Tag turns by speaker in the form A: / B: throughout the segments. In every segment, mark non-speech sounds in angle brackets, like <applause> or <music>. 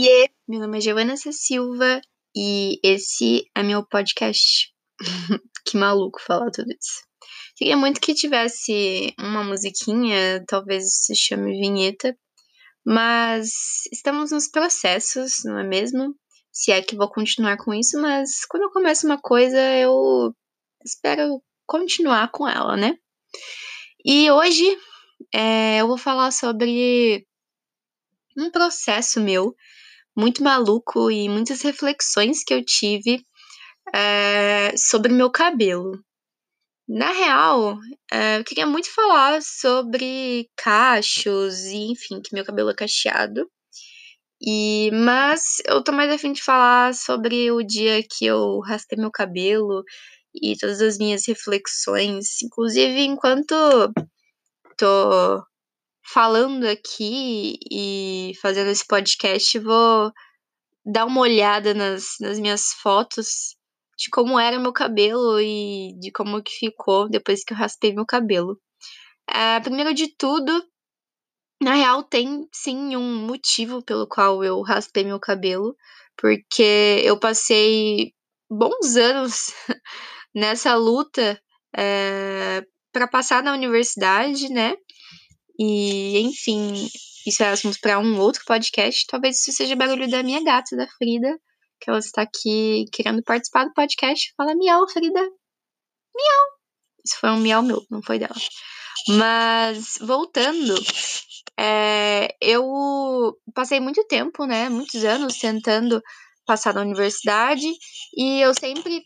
A: Oiê, meu nome é Giovana Silva e esse é meu podcast. <laughs> que maluco falar tudo isso. Queria muito que tivesse uma musiquinha, talvez se chame vinheta, mas estamos nos processos, não é mesmo? Se é que vou continuar com isso, mas quando eu começo uma coisa, eu espero continuar com ela, né? E hoje é, eu vou falar sobre um processo meu muito maluco e muitas reflexões que eu tive é, sobre meu cabelo. Na real, é, eu queria muito falar sobre cachos e, enfim, que meu cabelo é cacheado. E, mas eu tô mais afim de falar sobre o dia que eu raspei meu cabelo e todas as minhas reflexões, inclusive enquanto tô falando aqui e fazendo esse podcast, vou dar uma olhada nas, nas minhas fotos de como era meu cabelo e de como que ficou depois que eu raspei meu cabelo. É, primeiro de tudo, na real, tem sim um motivo pelo qual eu raspei meu cabelo, porque eu passei bons anos <laughs> nessa luta é, para passar na universidade, né? E, enfim, isso é assunto para um outro podcast. Talvez isso seja barulho da minha gata, da Frida, que ela está aqui querendo participar do podcast. Fala miau, Frida. Miau. Isso foi um miau meu, não foi dela. Mas, voltando, é, eu passei muito tempo, né, muitos anos tentando passar na universidade e eu sempre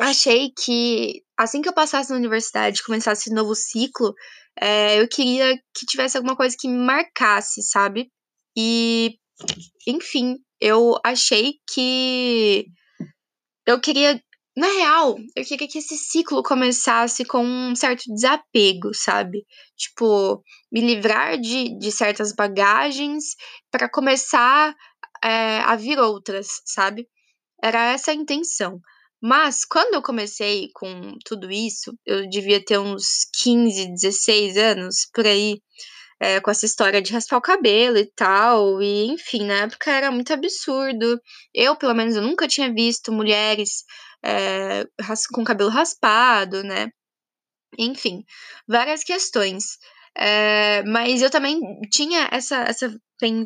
A: achei que assim que eu passasse na universidade, começasse esse novo ciclo, é, eu queria que tivesse alguma coisa que me marcasse, sabe? E, enfim, eu achei que eu queria. Na real, eu queria que esse ciclo começasse com um certo desapego, sabe? Tipo, me livrar de, de certas bagagens para começar é, a vir outras, sabe? Era essa a intenção. Mas quando eu comecei com tudo isso, eu devia ter uns 15, 16 anos por aí, é, com essa história de raspar o cabelo e tal. E enfim, na época era muito absurdo. Eu, pelo menos, eu nunca tinha visto mulheres é, com cabelo raspado, né? Enfim, várias questões. É, mas eu também tinha essa, essa,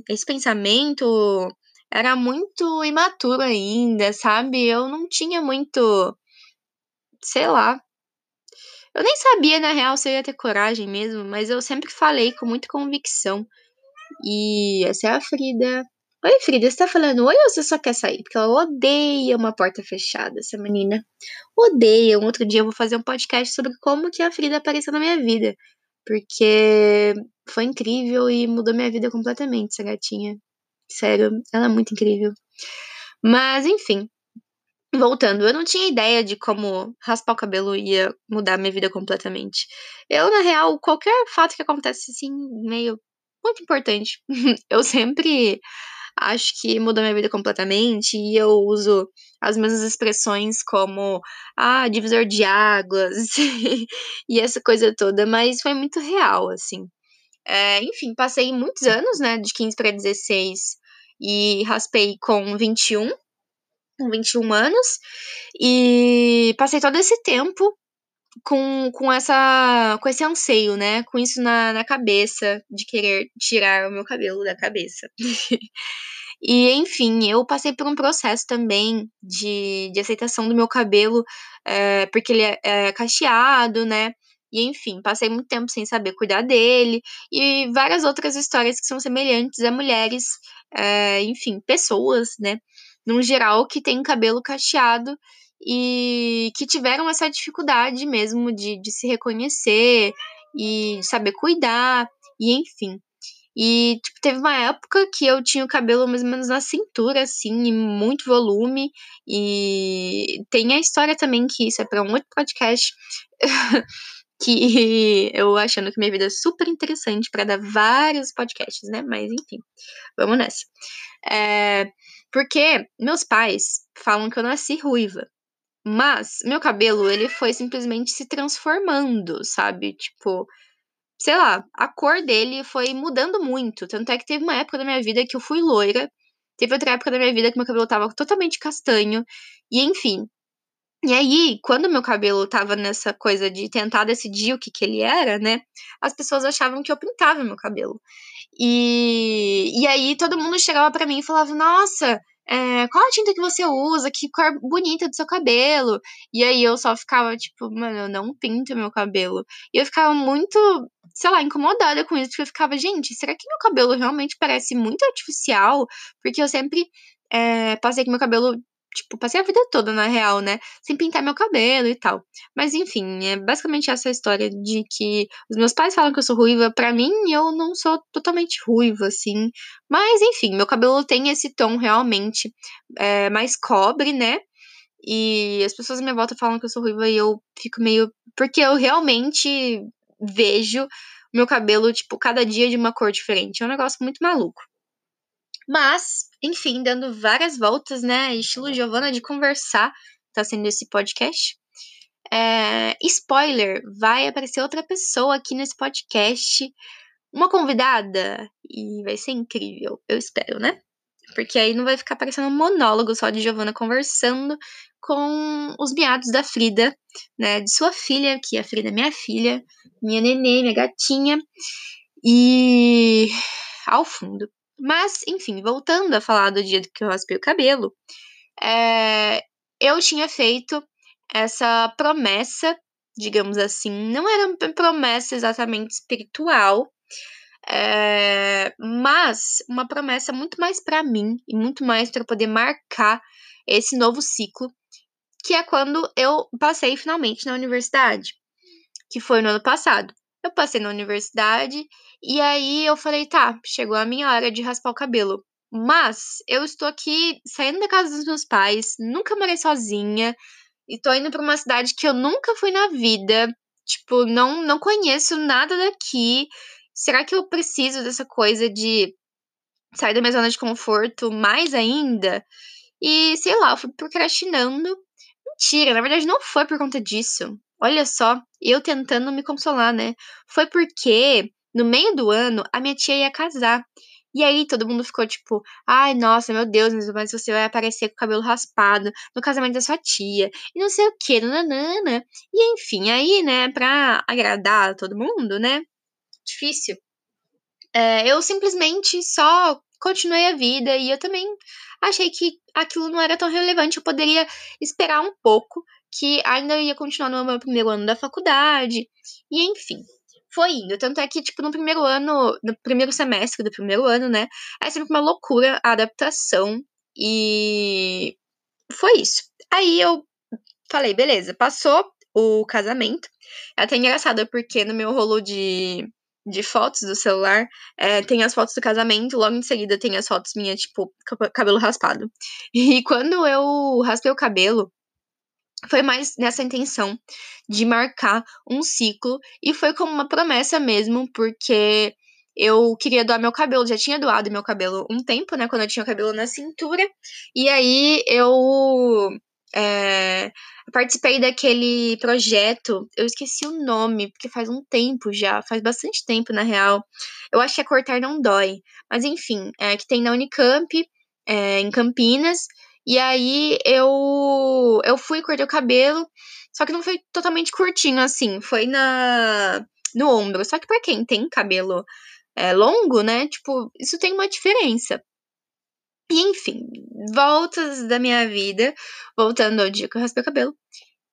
A: esse pensamento era muito imaturo ainda, sabe? Eu não tinha muito. Sei lá. Eu nem sabia, na real, se eu ia ter coragem mesmo, mas eu sempre falei com muita convicção. E essa é a Frida. Oi, Frida, você tá falando oi ou você só quer sair? Porque ela odeia uma porta fechada, essa menina. Odeia. Um outro dia eu vou fazer um podcast sobre como que a Frida apareceu na minha vida. Porque foi incrível e mudou minha vida completamente, essa gatinha. Sério, ela é muito incrível. Mas, enfim. Voltando, eu não tinha ideia de como raspar o cabelo ia mudar minha vida completamente. Eu, na real, qualquer fato que acontece assim, meio muito importante, <laughs> eu sempre acho que mudou minha vida completamente e eu uso as mesmas expressões como ah, divisor de águas <laughs> e essa coisa toda, mas foi muito real, assim. É, enfim, passei muitos anos, né, de 15 para 16, e raspei com 21, com 21 anos, e passei todo esse tempo com, com, essa, com esse anseio, né? Com isso na, na cabeça, de querer tirar o meu cabelo da cabeça. <laughs> e, enfim, eu passei por um processo também de, de aceitação do meu cabelo, é, porque ele é, é cacheado, né? E enfim, passei muito tempo sem saber cuidar dele, e várias outras histórias que são semelhantes a mulheres é, enfim, pessoas, né, num geral, que têm cabelo cacheado e que tiveram essa dificuldade mesmo de, de se reconhecer e de saber cuidar, e enfim. E tipo, teve uma época que eu tinha o cabelo mais ou menos na cintura, assim, e muito volume. E tem a história também, que isso é para um outro podcast, <laughs> que <laughs> eu achando que minha vida é super interessante para dar vários podcasts, né? Mas enfim, vamos nessa. É, porque meus pais falam que eu nasci ruiva. Mas meu cabelo, ele foi simplesmente se transformando, sabe? Tipo, sei lá, a cor dele foi mudando muito. Tanto é que teve uma época da minha vida que eu fui loira Teve outra época da minha vida que meu cabelo tava totalmente castanho. E enfim. E aí, quando meu cabelo tava nessa coisa de tentar decidir o que que ele era, né? As pessoas achavam que eu pintava meu cabelo. E, e aí todo mundo chegava para mim e falava: Nossa, é, qual a tinta que você usa? Que cor bonita do seu cabelo. E aí eu só ficava, tipo, mano, eu não pinto meu cabelo. E eu ficava muito, sei lá, incomodada com isso, porque eu ficava, gente, será que meu cabelo realmente parece muito artificial? Porque eu sempre é, passei com meu cabelo tipo, passei a vida toda, na real, né? Sem pintar meu cabelo e tal. Mas enfim, é basicamente essa história de que os meus pais falam que eu sou ruiva. Pra mim, eu não sou totalmente ruiva, assim. Mas enfim, meu cabelo tem esse tom realmente é, mais cobre, né? E as pessoas à minha volta falam que eu sou ruiva e eu fico meio. Porque eu realmente vejo meu cabelo, tipo, cada dia de uma cor diferente. É um negócio muito maluco. Mas, enfim, dando várias voltas, né? Estilo Giovana de conversar, tá sendo esse podcast. É, spoiler, vai aparecer outra pessoa aqui nesse podcast. Uma convidada. E vai ser incrível, eu espero, né? Porque aí não vai ficar parecendo um monólogo só de Giovana conversando com os miados da Frida, né? De sua filha, que a Frida é minha filha, minha nenê, minha gatinha. E ao fundo. Mas, enfim, voltando a falar do dia que eu raspei o cabelo, é, eu tinha feito essa promessa, digamos assim, não era uma promessa exatamente espiritual, é, mas uma promessa muito mais para mim e muito mais para poder marcar esse novo ciclo, que é quando eu passei finalmente na universidade, que foi no ano passado. Eu passei na universidade e aí eu falei, tá, chegou a minha hora de raspar o cabelo. Mas eu estou aqui saindo da casa dos meus pais, nunca morei sozinha e tô indo para uma cidade que eu nunca fui na vida. Tipo, não não conheço nada daqui. Será que eu preciso dessa coisa de sair da minha zona de conforto mais ainda? E sei lá, eu fui procrastinando. Mentira, na verdade não foi por conta disso. Olha só, eu tentando me consolar, né? Foi porque no meio do ano a minha tia ia casar. E aí todo mundo ficou tipo, ai, nossa, meu Deus, mas você vai aparecer com o cabelo raspado no casamento da sua tia. E não sei o que, nanana. E enfim, aí, né, pra agradar todo mundo, né? Difícil. É, eu simplesmente só continuei a vida e eu também achei que aquilo não era tão relevante. Eu poderia esperar um pouco que ainda ia continuar no meu primeiro ano da faculdade. E enfim, foi indo. Tanto é que, tipo, no primeiro ano, no primeiro semestre do primeiro ano, né? É sempre uma loucura a adaptação. E foi isso. Aí eu falei, beleza, passou o casamento. É até engraçado, porque no meu rolo de, de fotos do celular, é, tem as fotos do casamento, logo em seguida tem as fotos minhas, tipo, cabelo raspado. <laughs> E quando eu raspei o cabelo, foi mais nessa intenção de marcar um ciclo e foi como uma promessa mesmo, porque eu queria doar meu cabelo, já tinha doado meu cabelo um tempo, né, quando eu tinha o cabelo na cintura, e aí eu é, participei daquele projeto, eu esqueci o nome, porque faz um tempo já, faz bastante tempo na real. Eu acho que é Cortar Não Dói, mas enfim, é, que tem na Unicamp, é, em Campinas, e aí eu eu fui cortei o cabelo, só que não foi totalmente curtinho assim, foi na no ombro. Só que para quem tem cabelo é, longo, né, tipo, isso tem uma diferença. E enfim, voltas da minha vida, voltando ao dia que eu raspei o cabelo.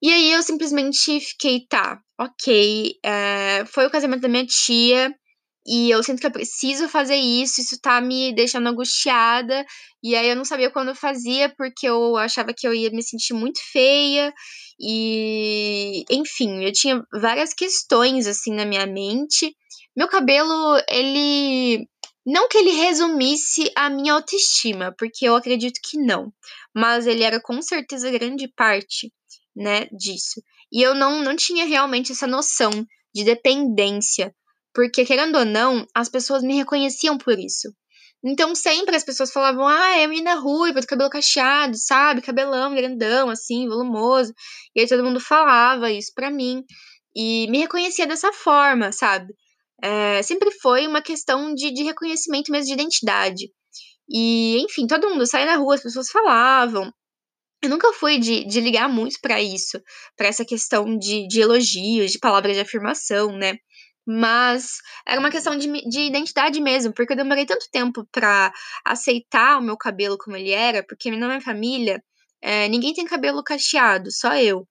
A: E aí eu simplesmente fiquei, tá, ok, é, foi o casamento da minha tia, e eu sinto que eu preciso fazer isso, isso tá me deixando angustiada. E aí eu não sabia quando eu fazia, porque eu achava que eu ia me sentir muito feia. E, enfim, eu tinha várias questões assim na minha mente. Meu cabelo, ele. Não que ele resumisse a minha autoestima, porque eu acredito que não. Mas ele era com certeza grande parte, né, disso. E eu não, não tinha realmente essa noção de dependência porque, querendo ou não, as pessoas me reconheciam por isso. Então, sempre as pessoas falavam, ah, é a menina ruiva, do cabelo cacheado, sabe? Cabelão grandão, assim, volumoso. E aí todo mundo falava isso pra mim. E me reconhecia dessa forma, sabe? É, sempre foi uma questão de, de reconhecimento mesmo de identidade. E, enfim, todo mundo saía na rua, as pessoas falavam. Eu nunca fui de, de ligar muito para isso, para essa questão de, de elogios, de palavras de afirmação, né? Mas era uma questão de, de identidade mesmo, porque eu demorei tanto tempo para aceitar o meu cabelo como ele era, porque na minha família é, ninguém tem cabelo cacheado, só eu.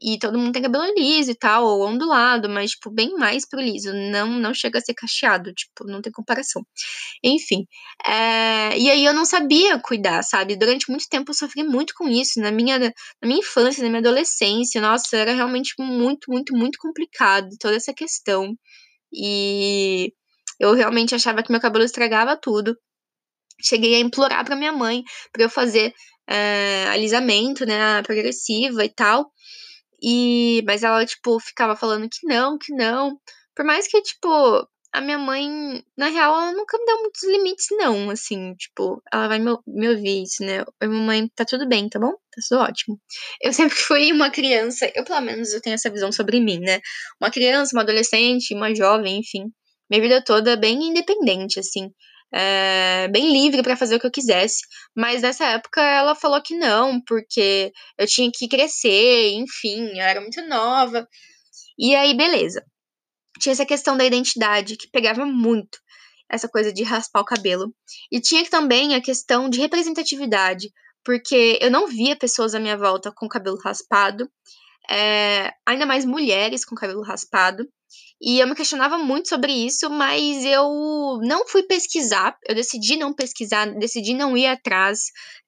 A: E todo mundo tem cabelo liso e tal, ou ondulado, mas, tipo, bem mais pro liso. Não, não chega a ser cacheado, tipo, não tem comparação. Enfim. É, e aí eu não sabia cuidar, sabe? Durante muito tempo eu sofri muito com isso. Na minha, na minha infância, na minha adolescência, nossa, era realmente muito, muito, muito complicado toda essa questão. E eu realmente achava que meu cabelo estragava tudo. Cheguei a implorar pra minha mãe pra eu fazer é, alisamento, né, progressiva e tal. E, mas ela, tipo, ficava falando que não, que não. Por mais que, tipo, a minha mãe, na real, ela nunca me deu muitos limites, não, assim, tipo, ela vai me, me ouvir isso, né? Oi, mamãe, tá tudo bem, tá bom? Tá tudo ótimo. Eu sempre <laughs> fui uma criança, eu pelo menos eu tenho essa visão sobre mim, né? Uma criança, uma adolescente, uma jovem, enfim. Minha vida toda bem independente, assim é, bem livre para fazer o que eu quisesse. Mas nessa época ela falou que não, porque eu tinha que crescer, enfim, eu era muito nova. E aí, beleza. Tinha essa questão da identidade que pegava muito essa coisa de raspar o cabelo. E tinha também a questão de representatividade, porque eu não via pessoas à minha volta com cabelo raspado, é, ainda mais mulheres com cabelo raspado. E eu me questionava muito sobre isso, mas eu não fui pesquisar. Eu decidi não pesquisar, decidi não ir atrás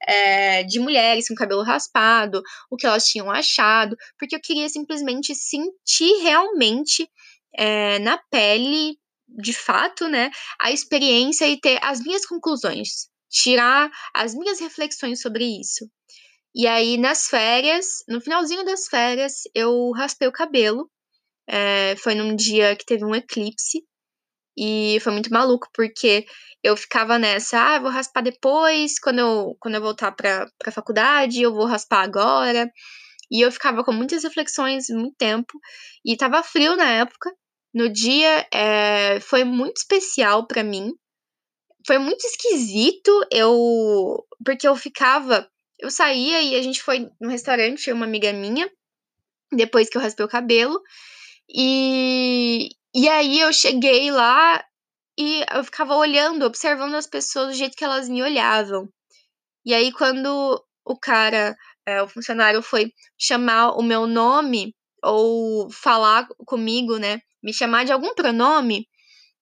A: é, de mulheres com cabelo raspado, o que elas tinham achado, porque eu queria simplesmente sentir realmente é, na pele, de fato, né, a experiência e ter as minhas conclusões, tirar as minhas reflexões sobre isso. E aí, nas férias, no finalzinho das férias, eu raspei o cabelo é, foi num dia que teve um eclipse. E foi muito maluco, porque eu ficava nessa, ah, vou raspar depois, quando eu, quando eu voltar pra, pra faculdade, eu vou raspar agora. E eu ficava com muitas reflexões, muito tempo. E tava frio na época. No dia, é, foi muito especial para mim. Foi muito esquisito, eu. Porque eu ficava. Eu saía e a gente foi num restaurante, uma amiga minha, depois que eu raspei o cabelo. E, e aí eu cheguei lá e eu ficava olhando, observando as pessoas do jeito que elas me olhavam. E aí, quando o cara, é, o funcionário, foi chamar o meu nome ou falar comigo, né? Me chamar de algum pronome,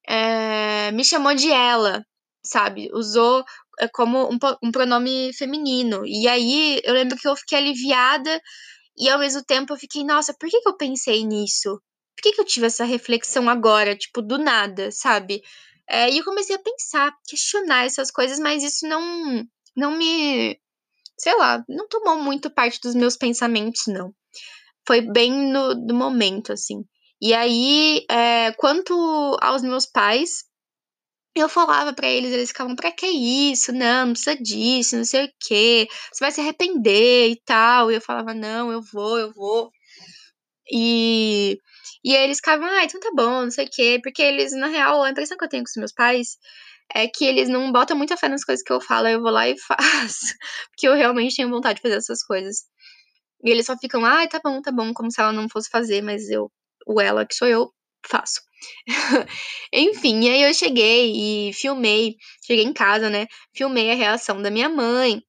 A: é, me chamou de ela, sabe? Usou é, como um, um pronome feminino. E aí eu lembro que eu fiquei aliviada e ao mesmo tempo eu fiquei, nossa, por que, que eu pensei nisso? Por que, que eu tive essa reflexão agora, tipo, do nada, sabe? É, e eu comecei a pensar, questionar essas coisas, mas isso não, não me. Sei lá, não tomou muito parte dos meus pensamentos, não. Foi bem no, no momento, assim. E aí, é, quanto aos meus pais, eu falava para eles, eles ficavam, pra que isso? Não, não precisa disso, não sei o quê. Você vai se arrepender e tal. E eu falava, não, eu vou, eu vou. E e aí eles ficavam, ah, então tá bom, não sei o quê. Porque eles, na real, a impressão que eu tenho com os meus pais é que eles não botam muita fé nas coisas que eu falo, eu vou lá e <laughs> faço. Porque eu realmente tenho vontade de fazer essas coisas. E eles só ficam, ah, tá bom, tá bom, como se ela não fosse fazer, mas eu, o ela que sou eu, faço. <laughs> Enfim, aí eu cheguei e filmei, cheguei em casa, né? Filmei a reação da minha mãe,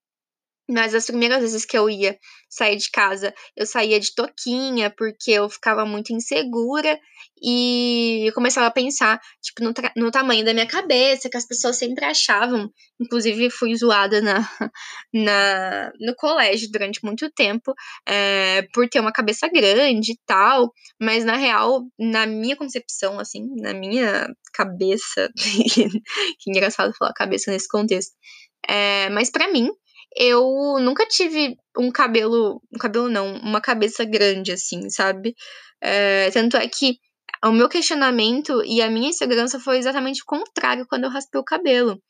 A: mas as primeiras vezes que eu ia sair de casa, eu saía de toquinha, porque eu ficava muito insegura e eu começava a pensar, tipo, no, no tamanho da minha cabeça, que as pessoas sempre achavam. Inclusive, fui zoada na, <laughs> na, no colégio durante muito tempo é, por ter uma cabeça grande e tal, mas na real, na minha concepção, assim, na minha cabeça, <laughs> que engraçado falar cabeça nesse contexto, é, mas para mim, eu nunca tive um cabelo, um cabelo não, uma cabeça grande, assim, sabe? É, tanto é que o meu questionamento e a minha insegurança foi exatamente o contrário quando eu raspei o cabelo.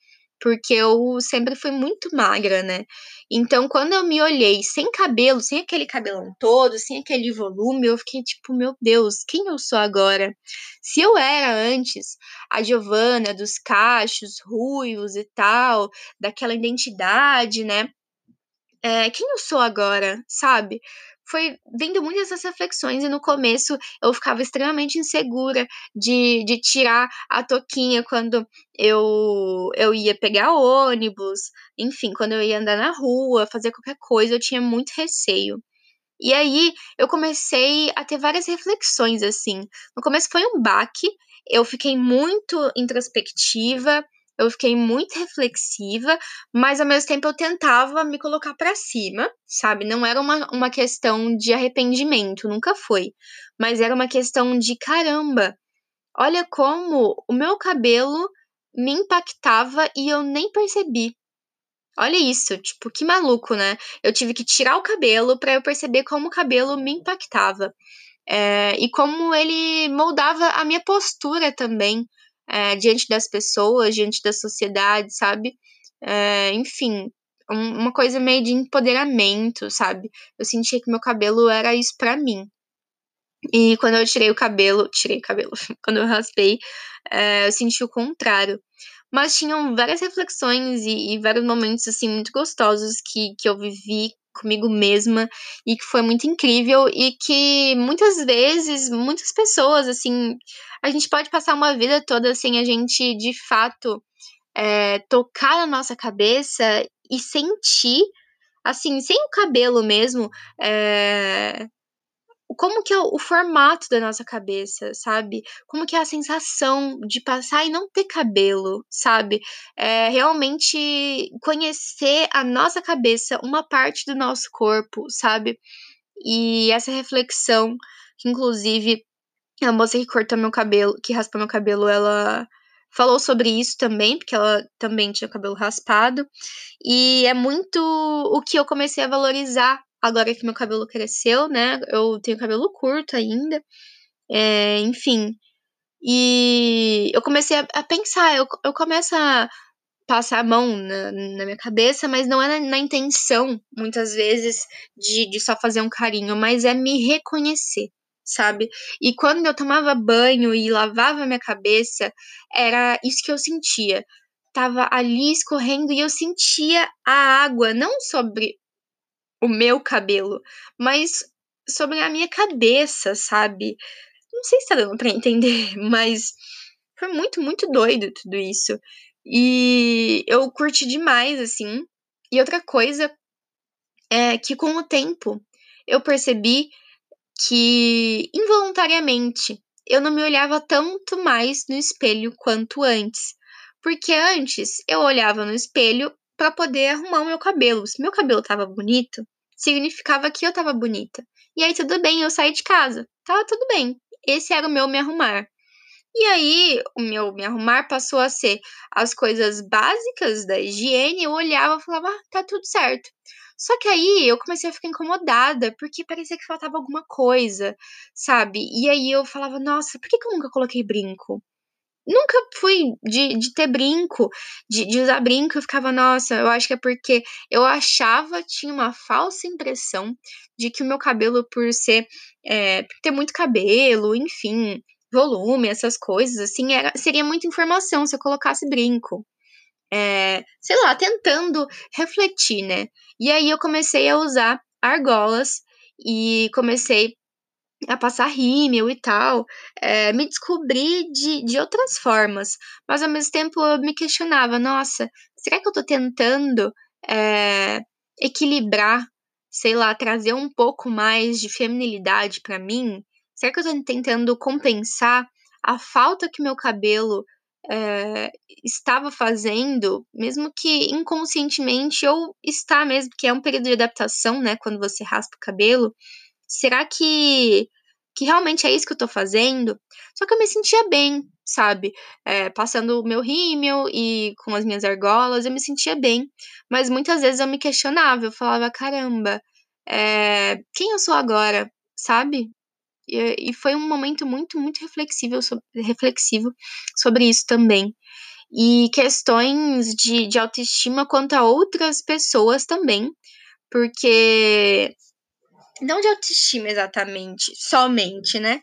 A: Porque eu sempre fui muito magra, né? Então, quando eu me olhei sem cabelo, sem aquele cabelão todo, sem aquele volume, eu fiquei tipo, meu Deus, quem eu sou agora? Se eu era antes a Giovana dos cachos ruivos e tal, daquela identidade, né? É, quem eu sou agora, sabe? Foi vendo muitas essas reflexões e no começo eu ficava extremamente insegura de, de tirar a toquinha quando eu, eu ia pegar ônibus, enfim, quando eu ia andar na rua, fazer qualquer coisa, eu tinha muito receio. E aí eu comecei a ter várias reflexões assim. No começo foi um baque, eu fiquei muito introspectiva, eu fiquei muito reflexiva, mas ao mesmo tempo eu tentava me colocar para cima, sabe? Não era uma, uma questão de arrependimento, nunca foi. Mas era uma questão de caramba, olha como o meu cabelo me impactava e eu nem percebi. Olha isso, tipo, que maluco, né? Eu tive que tirar o cabelo para eu perceber como o cabelo me impactava. É, e como ele moldava a minha postura também é, diante das pessoas, diante da sociedade, sabe? É, enfim, um, uma coisa meio de empoderamento, sabe? Eu sentia que meu cabelo era isso para mim. E quando eu tirei o cabelo, tirei o cabelo, <laughs> quando eu raspei, é, eu senti o contrário. Mas tinham várias reflexões e, e, vários momentos, assim, muito gostosos que, que eu vivi comigo mesma e que foi muito incrível e que muitas vezes, muitas pessoas, assim, a gente pode passar uma vida toda sem a gente de fato é, tocar na nossa cabeça e sentir, assim, sem o cabelo mesmo, é, como que é o, formato da nossa cabeça, sabe? Como que é a sensação de passar e não ter cabelo, sabe? É realmente conhecer a nossa cabeça, uma parte do nosso corpo, sabe? E essa reflexão, que inclusive a moça que cortou meu cabelo, que raspou meu cabelo, ela falou sobre isso também, porque ela também tinha cabelo raspado. E é muito o que eu comecei a valorizar agora que meu cabelo cresceu, né? Eu tenho cabelo curto ainda. É, enfim. E eu comecei a, a, pensar, eu, eu começo a passar a mão na, na minha cabeça, mas não é na, na, intenção, muitas vezes, de, de só fazer um carinho, mas é me reconhecer sabe? E quando eu tomava banho e lavava minha cabeça, era isso que eu sentia. Tava ali escorrendo e eu sentia a água, não sobre o meu cabelo, mas sobre a minha cabeça, sabe? Não sei se tá dando pra <laughs> entender, mas foi muito, muito doido tudo isso. E eu curti demais, assim. E outra coisa é que com o tempo eu percebi que involuntariamente eu não me olhava tanto mais no espelho quanto antes. Porque antes eu olhava no espelho para poder arrumar o meu cabelo. Se meu cabelo tava bonito, significava que eu tava bonita. E aí tudo bem, eu saí de casa. Tava tudo bem. Esse era o meu me arrumar. E aí, o meu me arrumar passou a ser as coisas básicas da higiene. Eu olhava e falava, ah, tá tudo certo. Só que aí eu comecei a ficar incomodada, porque parecia que faltava alguma coisa, sabe? E aí eu falava, nossa, por que, que eu nunca coloquei brinco? Nunca fui de, de ter brinco, de, de usar brinco. Eu ficava, nossa, eu acho que é porque eu achava, tinha uma falsa impressão de que o meu cabelo, por ser, é, por ter muito cabelo, enfim, volume, essas coisas, assim, era, seria muita informação se eu colocasse brinco é, sei lá, tentando refletir, né? E aí eu comecei a usar argolas e comecei a passar rímel e tal, é, me descobri de, de outras formas, mas ao mesmo tempo eu me questionava, nossa, será que eu tô tentando é, equilibrar, sei lá, trazer um pouco mais de feminilidade para mim? Será que eu tô tentando compensar a falta que meu cabelo é, estava fazendo, mesmo que inconscientemente, ou está mesmo, que é um período de adaptação, né? Quando você raspa o cabelo. Será que, que realmente é isso que eu tô fazendo? Só que eu me sentia bem, sabe? É, passando o meu rímel e com as minhas argolas, eu me sentia bem. Mas muitas vezes eu me questionava, eu falava, caramba, é, quem eu sou agora, sabe? E, e foi um momento muito, muito reflexivo, reflexivo sobre isso também. e questões de, de autoestima quanto a outras pessoas também, porque. Não de autoestima exatamente, somente, né?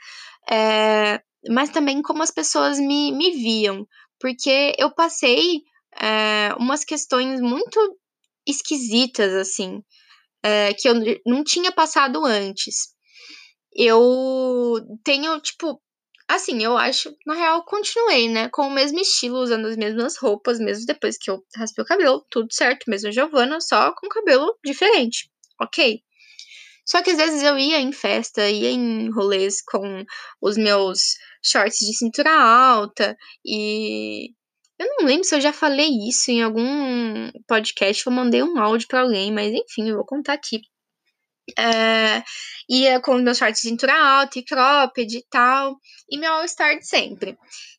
A: É, mas também como as pessoas me, me viam, porque eu passei é, umas questões muito esquisitas, assim, é, que eu não tinha passado antes. Eu tenho, tipo, assim, eu acho, na real, continuei, né, com o mesmo estilo, usando as mesmas roupas, mesmo depois que eu raspei o cabelo, tudo certo, mesmo Giovana, só com cabelo diferente, ok? Só que às vezes eu ia em festa, ia em rolês com os meus shorts de cintura alta e eu não lembro se eu já falei isso em algum podcast ou mandei um áudio para alguém, mas enfim, eu vou contar aqui. É, ia com meus shorts de cintura alta e cropped e tal, e meu all-star de sempre.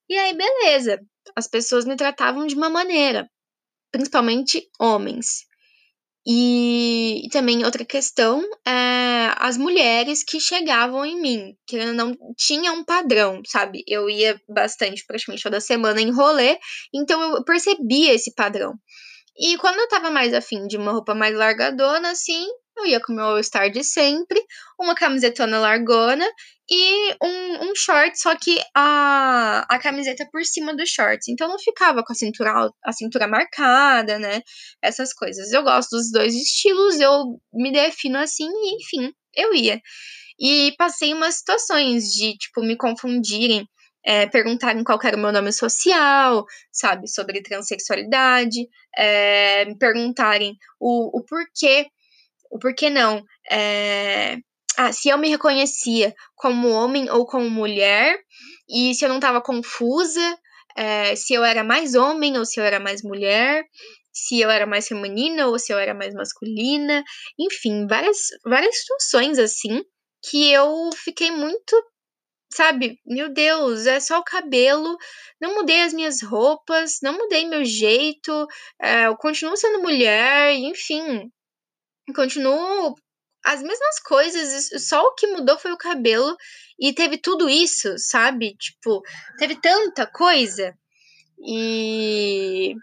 A: E aí, beleza, as pessoas me tratavam de uma maneira, principalmente homens. E, e também outra questão é as mulheres que chegavam em mim, que não tinha um padrão, sabe? Eu ia bastante, praticamente toda semana em rolê, então eu percebia esse padrão. E quando eu tava mais afim de uma roupa mais largadona, assim, eu ia com o meu All-Star de sempre, uma camisetona largona e um, um short, só que a, a camiseta por cima do shorts. Então não ficava com a cintura, a cintura marcada, né? Essas coisas. Eu gosto dos dois estilos, eu me defino assim, e enfim, eu ia. E passei umas situações de, tipo, me confundirem. É, perguntarem qual era o meu nome social, sabe, sobre transexualidade, é, me perguntarem o, o porquê o porquê não. É... Ah, se eu me reconhecia como homem ou como mulher, e se eu não estava confusa, é, se eu era mais homem ou se eu era mais mulher, se eu era mais feminina ou se eu era mais masculina, enfim, várias, várias situações assim que eu fiquei muito, sabe, meu Deus, é só o cabelo, não mudei as minhas roupas, não mudei meu jeito, é, eu continuo sendo mulher, enfim, continuo as mesmas coisas, só o que mudou foi o cabelo e teve tudo isso, sabe? Tipo, teve tanta coisa e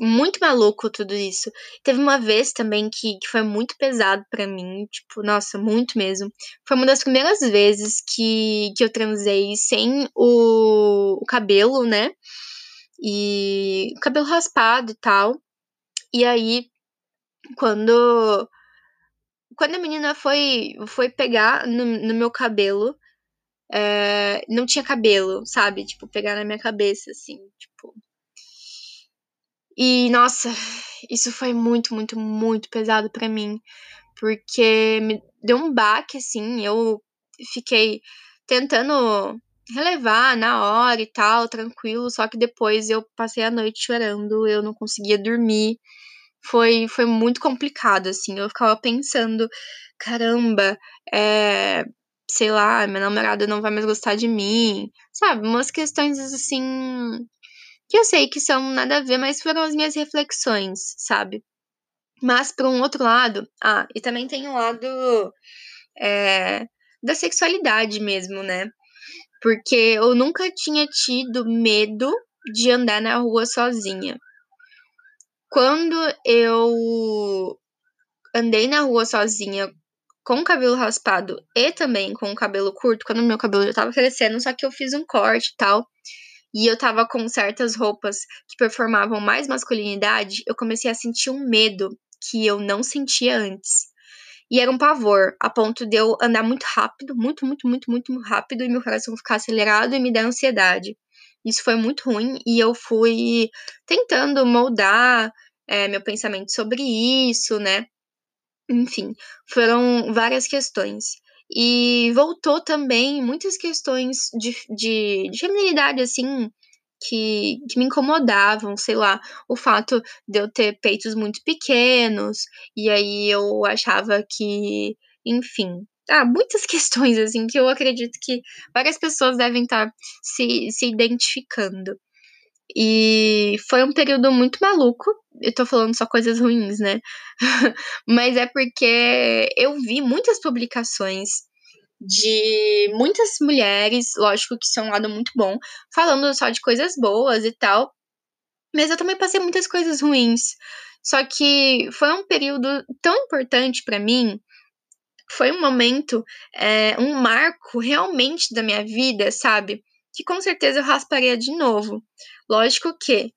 A: muito maluco tudo isso. Teve uma vez também que, que foi muito pesado para mim, tipo, nossa, muito mesmo. Foi uma das primeiras vezes que, que eu transei sem o, o cabelo, né? E cabelo raspado e tal. E aí, quando quando a menina foi, foi pegar no, no meu cabelo, é, não tinha cabelo, sabe? Tipo, pegar na minha cabeça, assim, tipo. E, nossa, isso foi muito, muito, muito pesado para mim. Porque me deu um baque, assim. Eu fiquei tentando relevar na hora e tal, tranquilo. Só que depois eu passei a noite chorando, eu não conseguia dormir foi, foi muito complicado, assim. Eu ficava pensando, caramba, é, sei lá, minha namorada não vai mais gostar de mim, sabe? Umas questões assim que eu sei que são nada a ver, mas foram as minhas reflexões, sabe? Mas, por um outro lado, ah, e também tem o lado é, da sexualidade mesmo, né? Porque eu nunca tinha tido medo de andar na rua sozinha. Quando eu andei na rua sozinha com o cabelo raspado e também com o cabelo curto, quando meu cabelo já tava crescendo, só que eu fiz um corte e tal, e eu tava com certas roupas que performavam mais masculinidade, eu comecei a sentir um medo que eu não sentia antes. E era um pavor, a ponto de eu andar muito rápido, muito, muito, muito, muito rápido, e meu coração ficar acelerado e me dar ansiedade. Isso foi muito ruim e eu fui tentando moldar é, meu pensamento sobre isso, né? Enfim, foram várias questões. E voltou também muitas questões de, de, de feminilidade, assim, que, que, me incomodavam, sei lá, o fato de eu ter peitos muito pequenos, e aí eu achava que, enfim, ah, muitas <laughs> questões, assim, que eu acredito que várias pessoas devem estar se, se identificando. E foi um período muito maluco. Eu tô falando só coisas ruins, né? <laughs> Mas é porque eu vi muitas publicações de muitas mulheres, lógico que são um lado muito bom, falando só de coisas boas e tal. Mas eu também passei muitas coisas ruins. Só que foi um período tão importante para mim. Foi um momento, é, um marco realmente da minha vida, sabe? Que com certeza eu rasparia de novo. Lógico que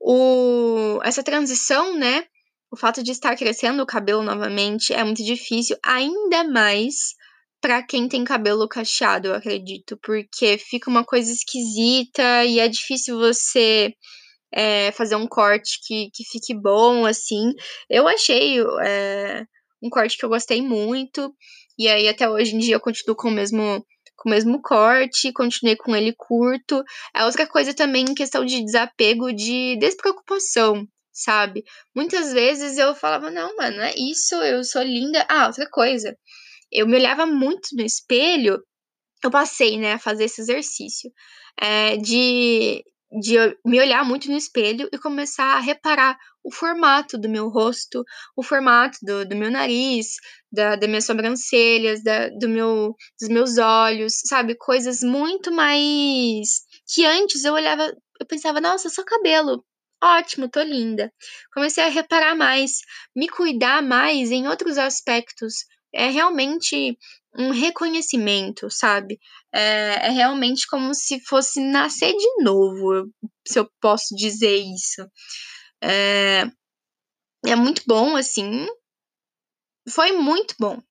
A: o, essa transição, né? O fato de estar crescendo o cabelo novamente é muito difícil, ainda mais para quem tem cabelo cacheado, eu acredito, porque fica uma coisa esquisita e é difícil você é, fazer um corte que, que fique bom, assim. Eu achei é, um corte que eu gostei muito, e aí até hoje em dia eu continuo com o mesmo com o mesmo corte, continuei com ele curto. É outra coisa também em questão de desapego, de despreocupação, sabe? Muitas vezes eu falava, não, mano, é isso, eu sou linda. Ah, outra coisa, eu me olhava muito no espelho, eu passei, né, a fazer esse exercício é, de, de me olhar muito no espelho e começar a reparar o formato do meu rosto, o formato do, do meu nariz, da, das minhas sobrancelhas, da, do meu, dos meus olhos, sabe? Coisas muito mais que antes eu olhava, eu pensava, nossa, só cabelo. Ótimo, tô linda. Comecei a reparar mais, me cuidar mais em outros aspectos. É realmente um reconhecimento, sabe? É, é, realmente como se fosse nascer de novo, se eu posso dizer isso. É, é muito bom, assim. Foi muito bom.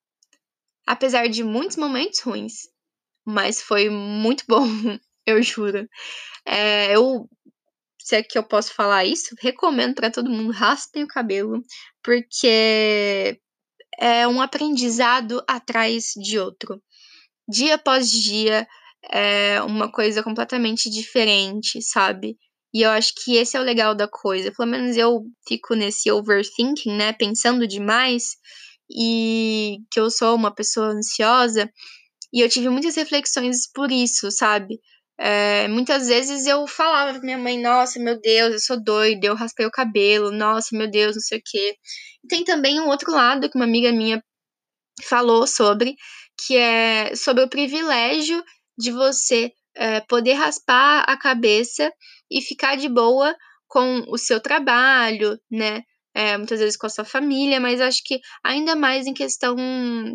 A: Apesar de muitos momentos ruins. Mas foi muito bom, <laughs> eu juro. É, eu, se é que eu posso falar isso, recomendo para todo mundo, raspem o cabelo, porque é um aprendizado atrás de outro. Dia após dia é uma coisa completamente diferente, sabe? E eu acho que esse é o legal da coisa. Pelo menos eu fico nesse overthinking, né? Pensando demais. E que eu sou uma pessoa ansiosa. E eu tive muitas reflexões por isso, sabe? É, muitas vezes eu falava pra minha mãe, nossa, meu Deus, eu sou doida, eu raspei o cabelo, nossa, meu Deus, não sei o quê. E tem também um outro lado que uma amiga minha falou sobre, que é sobre o privilégio de você é, poder raspar a cabeça e ficar de boa com o seu trabalho, né? É, muitas vezes com a sua família, mas acho que ainda mais em questão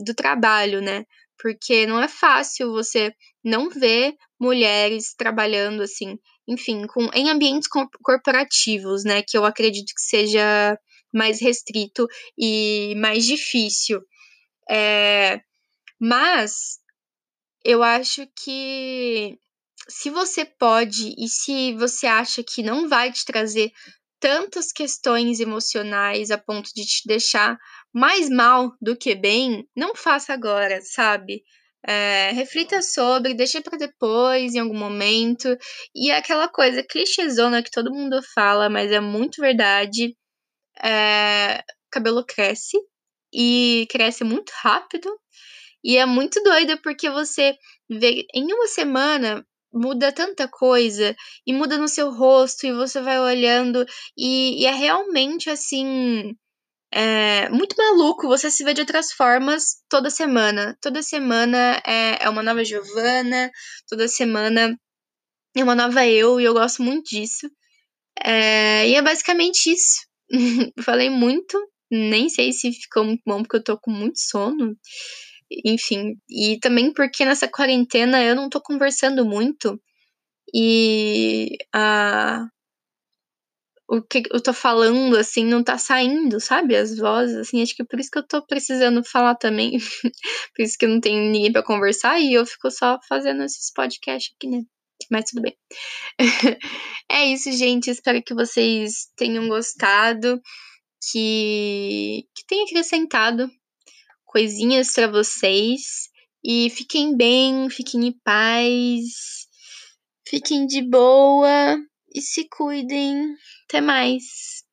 A: do trabalho, né? Porque não é fácil você não ver mulheres trabalhando assim, enfim, com, em ambientes corporativos, né? Que eu acredito que seja mais restrito e mais difícil. É, mas eu acho que se você pode e se você acha que não vai te trazer tantas questões emocionais a ponto de te deixar mais mal do que bem, não faça agora, sabe? É, reflita sobre, deixe para depois, em algum momento. E é aquela coisa clichêzona que todo mundo fala, mas é muito verdade. É, cabelo cresce e cresce muito rápido. E é muito doido porque você vê em uma semana muda tanta coisa e muda no seu rosto e você vai olhando e, e é realmente assim é muito maluco você se vê de outras formas toda semana. Toda semana é, é uma nova Giovana, toda semana é uma nova eu, e eu gosto muito disso. É, e é basicamente isso. <laughs> Falei muito, nem sei se ficou muito bom, porque eu tô com muito sono. Enfim, e também porque nessa quarentena eu não tô conversando muito. E a, o que eu tô falando, assim, não tá saindo, sabe? As vozes, assim, acho que é por isso que eu tô precisando falar também. <laughs> por isso que eu não tenho ninguém para conversar e eu fico só fazendo esses podcasts aqui, né? Mas tudo bem. <laughs> é isso, gente. Espero que vocês tenham gostado, que, que tenha acrescentado coisinhas para vocês. E fiquem bem, fiquem em paz, fiquem de boa e se cuidem. Até mais!